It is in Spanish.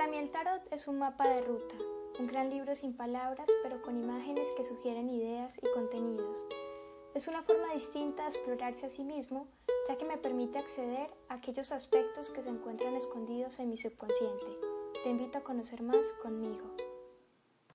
Para mí el tarot es un mapa de ruta, un gran libro sin palabras, pero con imágenes que sugieren ideas y contenidos. Es una forma distinta de explorarse a sí mismo, ya que me permite acceder a aquellos aspectos que se encuentran escondidos en mi subconsciente. Te invito a conocer más conmigo.